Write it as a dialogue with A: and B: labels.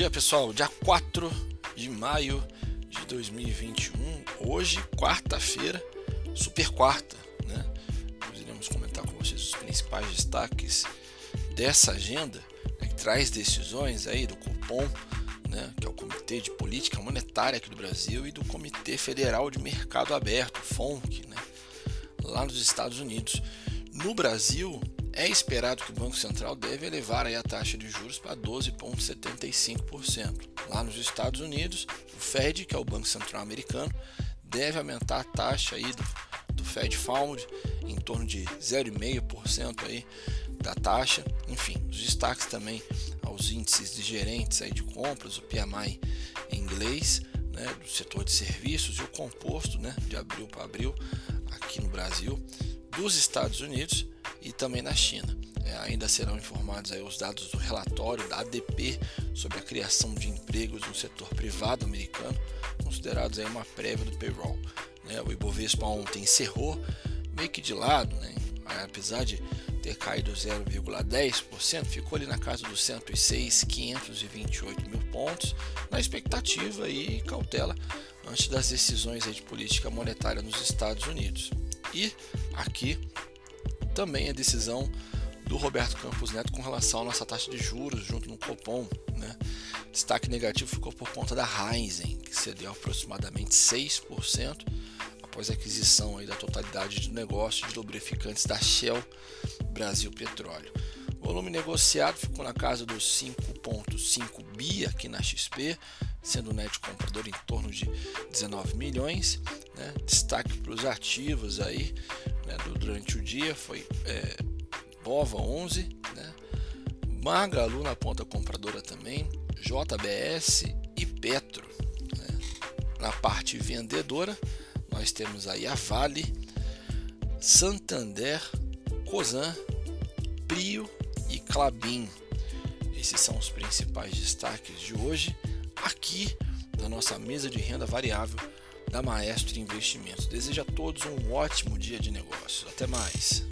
A: dia, pessoal. Dia 4 de maio de 2021. Hoje, quarta-feira, super quarta, né? Nós iremos comentar com vocês os principais destaques dessa agenda, né, que traz decisões aí do Copom, né, que é o Comitê de Política Monetária aqui do Brasil, e do Comitê Federal de Mercado Aberto, FONC, né, lá nos Estados Unidos. No Brasil, é esperado que o Banco Central deve elevar a taxa de juros para 12,75%. Lá nos Estados Unidos, o Fed, que é o Banco Central americano, deve aumentar a taxa aí do, do Fed Fund em torno de 0,5% aí da taxa. Enfim, os destaques também aos índices de gerentes aí de compras, o PMI em inglês, né, do setor de serviços e o composto né, de abril para abril aqui no Brasil, dos Estados Unidos e também na China. É, ainda serão informados aí os dados do relatório da ADP sobre a criação de empregos no setor privado americano, considerados aí uma prévia do payroll. Né? O Ibovespa ontem encerrou meio que de lado, né? apesar de ter caído 0,10%, ficou ali na casa dos 106.528 mil pontos, na expectativa e cautela antes das decisões de política monetária nos Estados Unidos. E aqui também a decisão do Roberto Campos Neto com relação à nossa taxa de juros junto no Copom. Né? Destaque negativo ficou por conta da Heinzen, que cedeu aproximadamente 6% após a aquisição aí da totalidade de negócio de lubrificantes da Shell Brasil Petróleo. O volume negociado ficou na casa dos 5,5 bi aqui na XP, sendo o net comprador em torno de 19 milhões. Né? Destaque para os ativos aí né, durante o dia foi é, Bova 11, né? Magalu na ponta compradora também, JBS e Petro. Né? Na parte vendedora, nós temos aí a Vale, Santander, Cosan, Prio e Clabin. Esses são os principais destaques de hoje aqui na nossa mesa de renda variável da Maestro Investimentos. Desejo a todos um ótimo dia de negócios. Até mais.